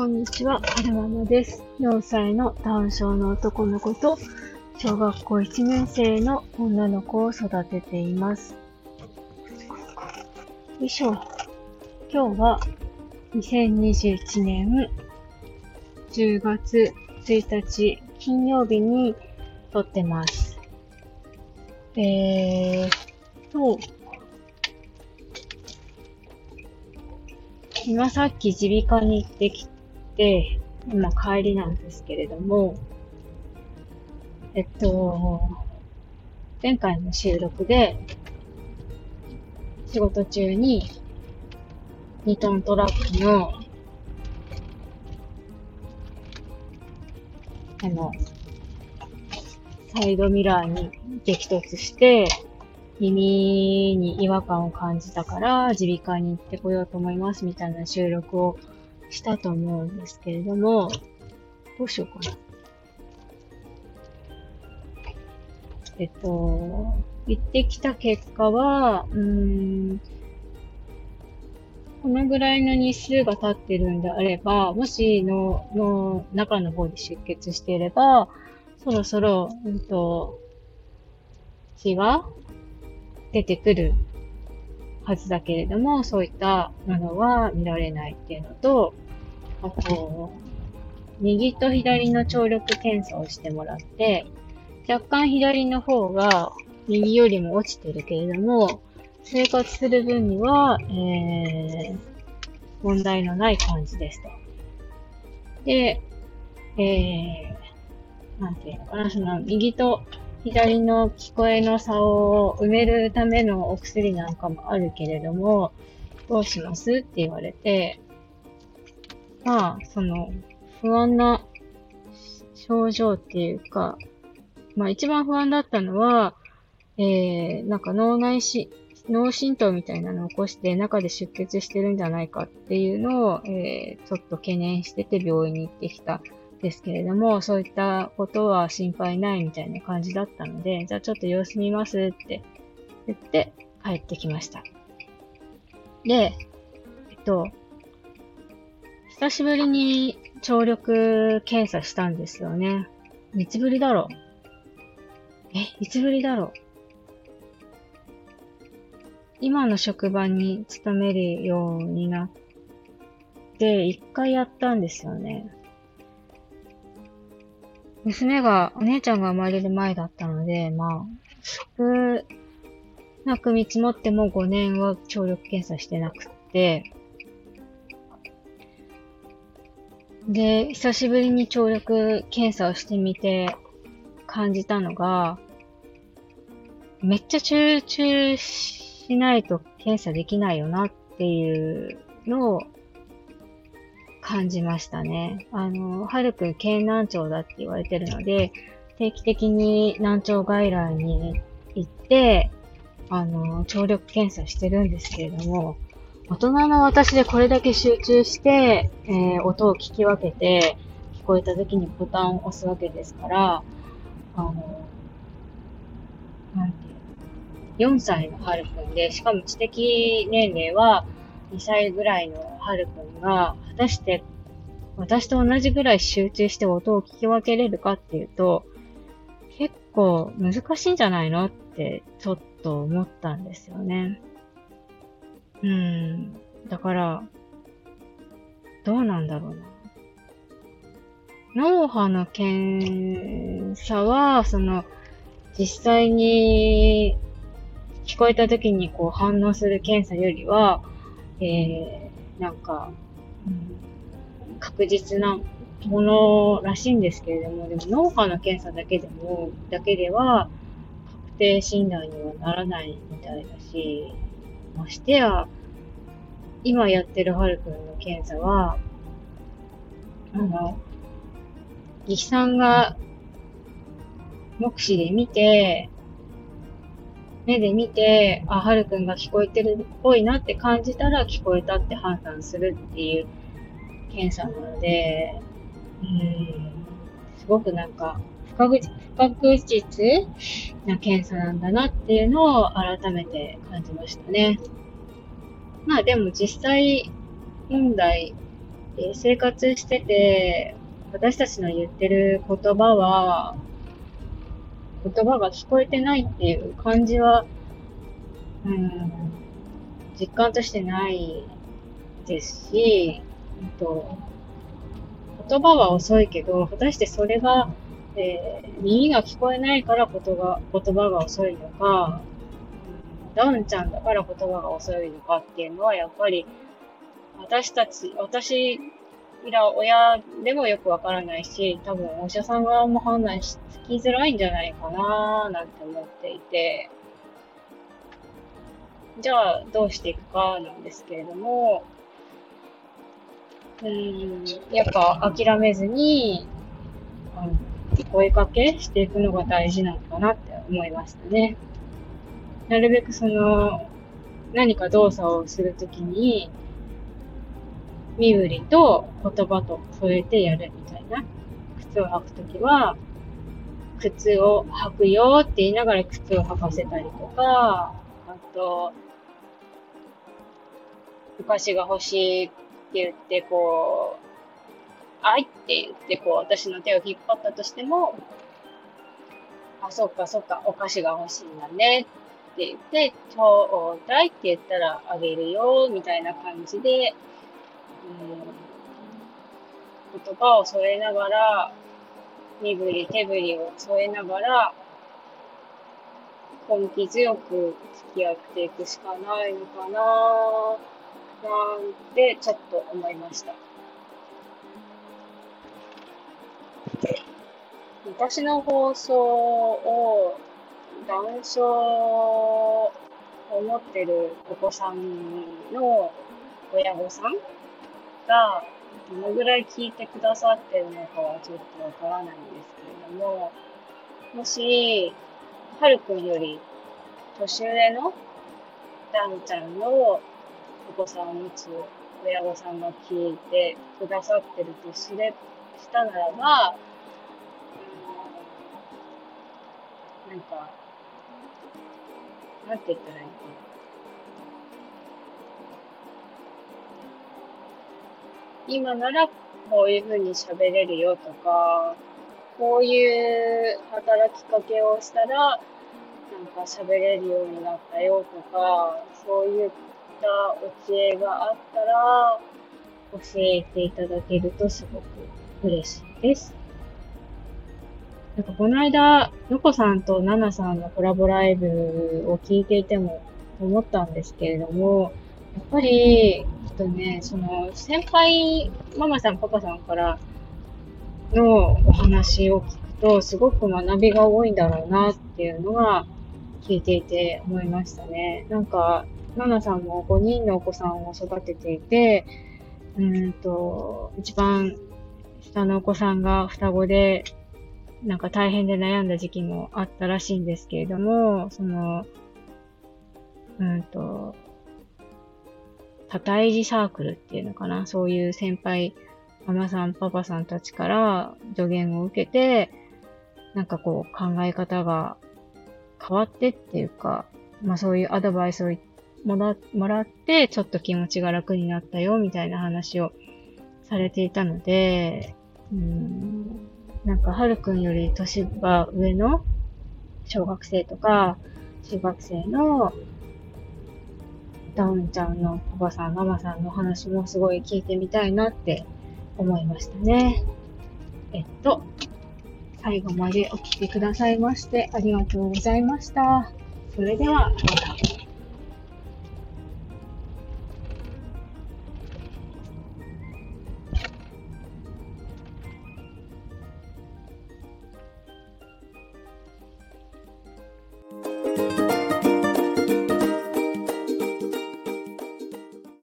こんにちは、はるままです。4歳のダウン症の男の子と、小学校1年生の女の子を育てています。よいしょ。今日は、2021年10月1日金曜日に撮ってます。えーと、今さっき耳鼻科に行ってきて、今帰りなんですけれども、えっと、前回の収録で、仕事中に2トントラックの、あの、サイドミラーに激突して、耳に違和感を感じたから、耳鼻科に行ってこようと思いますみたいな収録をしたと思うんですけれども、どうしようかな。えっと、行ってきた結果は、うーん、このぐらいの日数が経ってるんであれば、もしの、の中の方に出血していれば、そろそろ、うんと、血が出てくるはずだけれども、そういったものは見られないっていうのと、あと、右と左の聴力検査をしてもらって、若干左の方が右よりも落ちてるけれども、生活する分には、えー、問題のない感じですと。で、えー、なんていうのかな、その右と左の聞こえの差を埋めるためのお薬なんかもあるけれども、どうしますって言われて、まあ、その、不安な症状っていうか、まあ一番不安だったのは、えー、なんか脳内し、脳震盪みたいなのを起こして中で出血してるんじゃないかっていうのを、えー、ちょっと懸念してて病院に行ってきた。ですけれども、そういったことは心配ないみたいな感じだったので、じゃあちょっと様子見ますって言って帰ってきました。で、えっと、久しぶりに聴力検査したんですよね。いつぶりだろう？え、いつぶりだろう？今の職場に勤めるようになって、一回やったんですよね。娘が、お姉ちゃんが生まれる前だったので、まあ、少なく見積もっても5年は聴力検査してなくて、で、久しぶりに聴力検査をしてみて感じたのが、めっちゃ集中しないと検査できないよなっていうのを感じましたね。あの、はるくん軽難聴だって言われてるので、定期的に難聴外来に行って、あの、聴力検査してるんですけれども、大人の私でこれだけ集中して、えー、音を聞き分けて、聞こえた時にボタンを押すわけですから、あの、なんて4歳のはるくんで、しかも知的年齢は2歳ぐらいのはるくんが、果たして私と同じぐらい集中して音を聞き分けれるかっていうと、結構難しいんじゃないのってちょっと思ったんですよね。うん。だから、どうなんだろうな。脳波の検査は、その、実際に聞こえた時にこう反応する検査よりは、えー、なんか、うん、確実なものらしいんですけれども、でも脳波の検査だけでも、だけでは確定診断にはならないみたいだし、ましてや、今やってるはるくんの検査は、あの、技師さんが目視で見て、目で見て、あ、はるくんが聞こえてるっぽいなって感じたら聞こえたって判断するっていう検査なので、うん、すごくなんか不確実、不確実な検査なんだなっていうのを改めて感じましたね。まあでも実際問題、生活してて、私たちの言ってる言葉は、言葉が聞こえてないっていう感じは、うん、実感としてないですし、えっと、言葉は遅いけど、果たしてそれが、えー、耳が聞こえないから言葉言葉が遅いのか、ダウンちゃんだから言葉が遅いのかっていうのは、やっぱり、私たち、私いら親でもよくわからないし、多分お医者さん側も判断しつきづらいんじゃないかなーなんて思っていて、じゃあどうしていくかなんですけれども、うん、やっぱ諦めずに、あの声かけしていくのが大事なのかなって思いましたね。なるべくその、何か動作をするときに、身振りと言葉と添えてやるみたいな。靴を履くときは、靴を履くよって言いながら靴を履かせたりとか、あと、お菓子が欲しいって言って、こう、あいって言って、こう、私の手を引っ張ったとしても、あ、そっかそっか、お菓子が欲しいんだねって言って、ちょうだいって言ったらあげるよ、みたいな感じで、うん、言葉を添えながら、身振り手振りを添えながら、根気強く付き合っていくしかないのかななん。てちょっと思いました。昔の放送を談笑を持ってるお子さん。の親御さん。がどのぐらい聞いてくださってるのかはちょっとわからないんですけれども、もし、はるくんより年上のダンちゃんのお子さんを持つ親御さんが聞いてくださってるとすれ、したならば、なんか、なんて言ったらいいかな。今ならこういうふうに喋れるよとか、こういう働きかけをしたら、なんか喋れるようになったよとか、そういったお知恵があったら、教えていただけるとすごく嬉しいです。なんかこの間、のこさんとナナさんのコラボライブを聞いていても思ったんですけれども、やっぱり、とね、その、先輩、ママさん、パパさんからのお話を聞くと、すごく学びが多いんだろうなっていうのが聞いていて思いましたね。なんか、ナナさんも5人のお子さんを育てていて、うんと、一番下のお子さんが双子で、なんか大変で悩んだ時期もあったらしいんですけれども、その、うんと、多胎児サークルっていうのかな？そういう先輩、ママさん、パパさんたちから助言を受けて、なんかこう考え方が変わってっていうか、まあそういうアドバイスをもらもらって、ちょっと気持ちが楽になったよ、みたいな話をされていたので、うん、なんか、はるくんより年が上の小学生とか、中学生のダウンちゃんのパパさん、ママさんの話もすごい聞いてみたいなって思いましたね。えっと、最後までお聴きくださいましてありがとうございました。それでは、また。